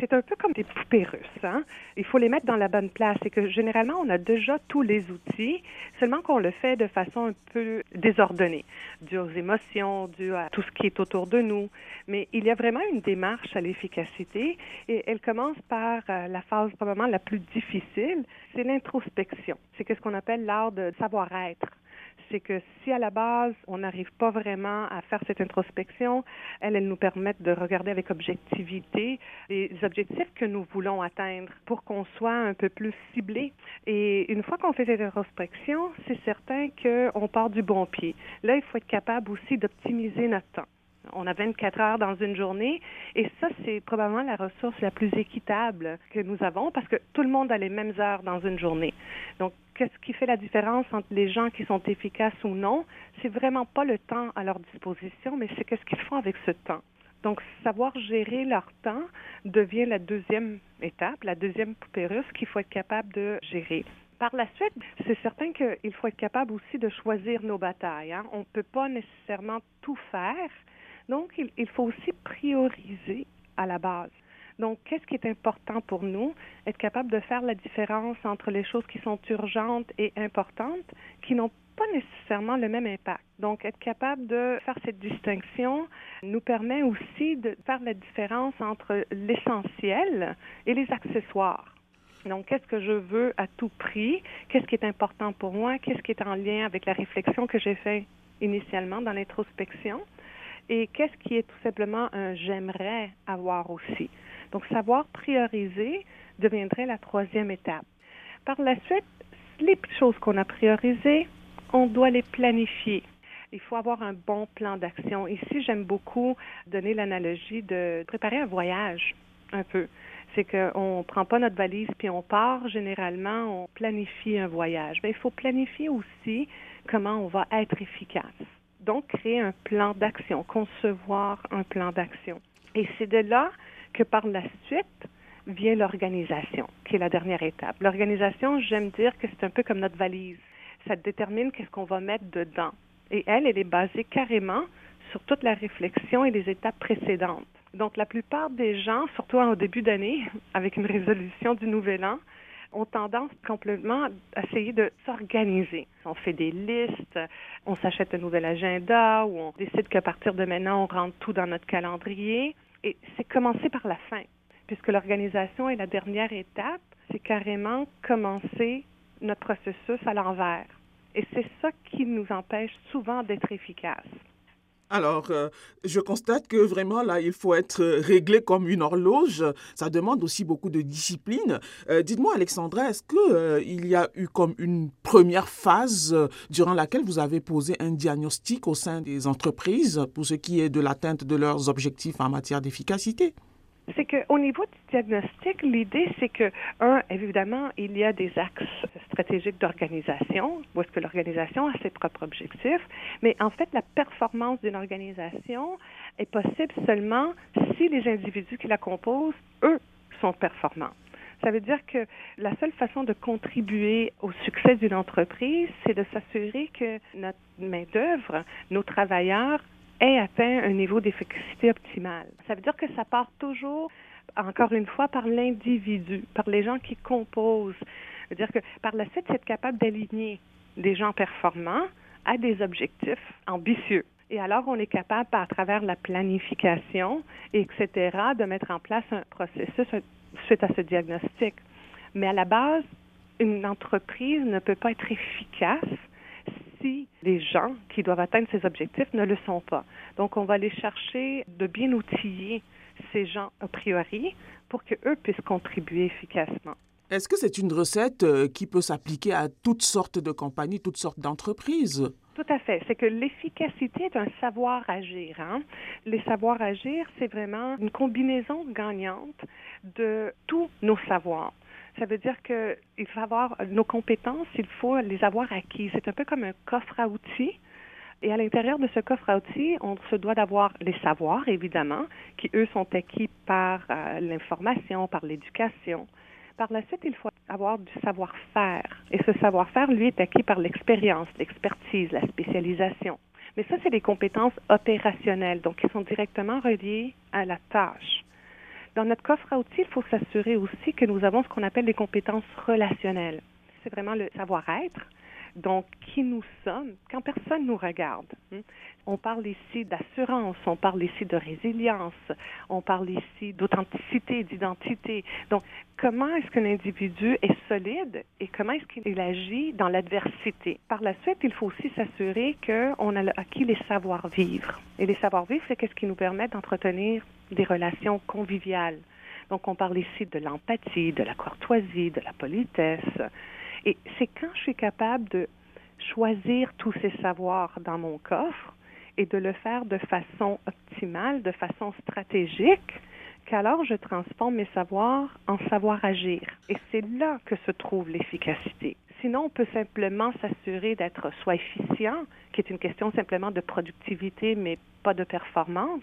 C'est un peu comme des poupées russes. Hein? Il faut les mettre dans la bonne place. Et que généralement, on a déjà tous les outils, seulement qu'on le fait de façon un peu désordonnée, dû aux émotions, dû à tout ce qui est autour de nous. Mais il y a vraiment une démarche à l'efficacité et elle commence par euh, la phase probablement la plus difficile, c'est l'introspection. C'est ce qu'on appelle l'art de savoir-être c'est que si à la base, on n'arrive pas vraiment à faire cette introspection, elles, elles nous permettent de regarder avec objectivité les objectifs que nous voulons atteindre pour qu'on soit un peu plus ciblé. Et une fois qu'on fait cette introspection, c'est certain qu'on part du bon pied. Là, il faut être capable aussi d'optimiser notre temps. On a 24 heures dans une journée et ça, c'est probablement la ressource la plus équitable que nous avons parce que tout le monde a les mêmes heures dans une journée. Donc, qu'est-ce qui fait la différence entre les gens qui sont efficaces ou non? C'est vraiment pas le temps à leur disposition, mais c'est qu'est-ce qu'ils font avec ce temps. Donc, savoir gérer leur temps devient la deuxième étape, la deuxième poupée russe qu'il faut être capable de gérer. Par la suite, c'est certain qu'il faut être capable aussi de choisir nos batailles. Hein. On ne peut pas nécessairement tout faire. Donc, il, faut aussi prioriser à la base. Donc, qu'est-ce qui est important pour nous? Être capable de faire la différence entre les choses qui sont urgentes et importantes, qui n'ont pas nécessairement le même impact. Donc, être capable de faire cette distinction nous permet aussi de faire la différence entre l'essentiel et les accessoires. Donc, qu'est-ce que je veux à tout prix? Qu'est-ce qui est important pour moi? Qu'est-ce qui est en lien avec la réflexion que j'ai faite initialement dans l'introspection? Et qu'est-ce qui est tout simplement un j'aimerais avoir aussi? Donc, savoir prioriser deviendrait la troisième étape. Par la suite, les choses qu'on a priorisées, on doit les planifier. Il faut avoir un bon plan d'action. Ici, j'aime beaucoup donner l'analogie de préparer un voyage un peu. C'est qu'on ne prend pas notre valise puis on part. Généralement, on planifie un voyage. Mais il faut planifier aussi comment on va être efficace. Donc, créer un plan d'action, concevoir un plan d'action. Et c'est de là que par la suite vient l'organisation, qui est la dernière étape. L'organisation, j'aime dire que c'est un peu comme notre valise. Ça détermine qu'est-ce qu'on va mettre dedans. Et elle, elle est basée carrément sur toute la réflexion et les étapes précédentes. Donc, la plupart des gens, surtout au début d'année, avec une résolution du nouvel an, ont tendance complètement à essayer de s'organiser. On fait des listes, on s'achète un nouvel agenda ou on décide qu'à partir de maintenant, on rentre tout dans notre calendrier. Et c'est commencer par la fin, puisque l'organisation est la dernière étape. C'est carrément commencer notre processus à l'envers. Et c'est ça qui nous empêche souvent d'être efficaces. Alors, euh, je constate que vraiment, là, il faut être réglé comme une horloge. Ça demande aussi beaucoup de discipline. Euh, dites-moi, Alexandra, est-ce qu'il euh, il y a eu comme une première phase durant laquelle vous avez posé un diagnostic au sein des entreprises pour ce qui est de l'atteinte de leurs objectifs en matière d'efficacité? C'est qu'au niveau du diagnostic, l'idée, c'est que, un, évidemment, il y a des axes stratégiques d'organisation, où est-ce que l'organisation a ses propres objectifs, mais en fait, la performance d'une organisation est possible seulement si les individus qui la composent, eux, sont performants. Ça veut dire que la seule façon de contribuer au succès d'une entreprise, c'est de s'assurer que notre main-d'œuvre, nos travailleurs, ait atteint un niveau d'efficacité optimal. Ça veut dire que ça part toujours, encore une fois, par l'individu, par les gens qui composent. Ça veut dire que par la suite, c'est être capable d'aligner des gens performants à des objectifs ambitieux. Et alors, on est capable, à travers la planification, etc., de mettre en place un processus suite à ce diagnostic. Mais à la base, une entreprise ne peut pas être efficace si les gens qui doivent atteindre ces objectifs ne le sont pas. Donc, on va aller chercher de bien outiller ces gens a priori pour qu'eux puissent contribuer efficacement. Est-ce que c'est une recette euh, qui peut s'appliquer à toutes sortes de compagnies, toutes sortes d'entreprises? Tout à fait. C'est que l'efficacité est un savoir agir. Hein? Les savoirs agir, c'est vraiment une combinaison gagnante de tous nos savoirs. Ça veut dire qu'il faut avoir nos compétences, il faut les avoir acquises. C'est un peu comme un coffre à outils. Et à l'intérieur de ce coffre à outils, on se doit d'avoir les savoirs, évidemment, qui, eux, sont acquis par euh, l'information, par l'éducation. Par la suite, il faut avoir du savoir-faire. Et ce savoir-faire, lui, est acquis par l'expérience, l'expertise, la spécialisation. Mais ça, c'est des compétences opérationnelles, donc qui sont directement reliées à la tâche. Dans notre coffre à outils, il faut s'assurer aussi que nous avons ce qu'on appelle les compétences relationnelles. C'est vraiment le savoir-être, donc qui nous sommes quand personne nous regarde. On parle ici d'assurance, on parle ici de résilience, on parle ici d'authenticité, d'identité. Donc, comment est-ce qu'un individu est solide et comment est-ce qu'il agit dans l'adversité? Par la suite, il faut aussi s'assurer qu'on a acquis les savoir-vivre. Et les savoir-vivre, c'est ce qui nous permet d'entretenir des relations conviviales. Donc, on parle ici de l'empathie, de la courtoisie, de la politesse. Et c'est quand je suis capable de choisir tous ces savoirs dans mon coffre et de le faire de façon optimale, de façon stratégique, qu'alors je transforme mes savoirs en savoir agir. Et c'est là que se trouve l'efficacité. Sinon, on peut simplement s'assurer d'être soit efficient, qui est une question simplement de productivité, mais pas de performance,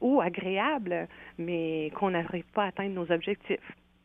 ou agréable, mais qu'on n'arrive pas à atteindre nos objectifs.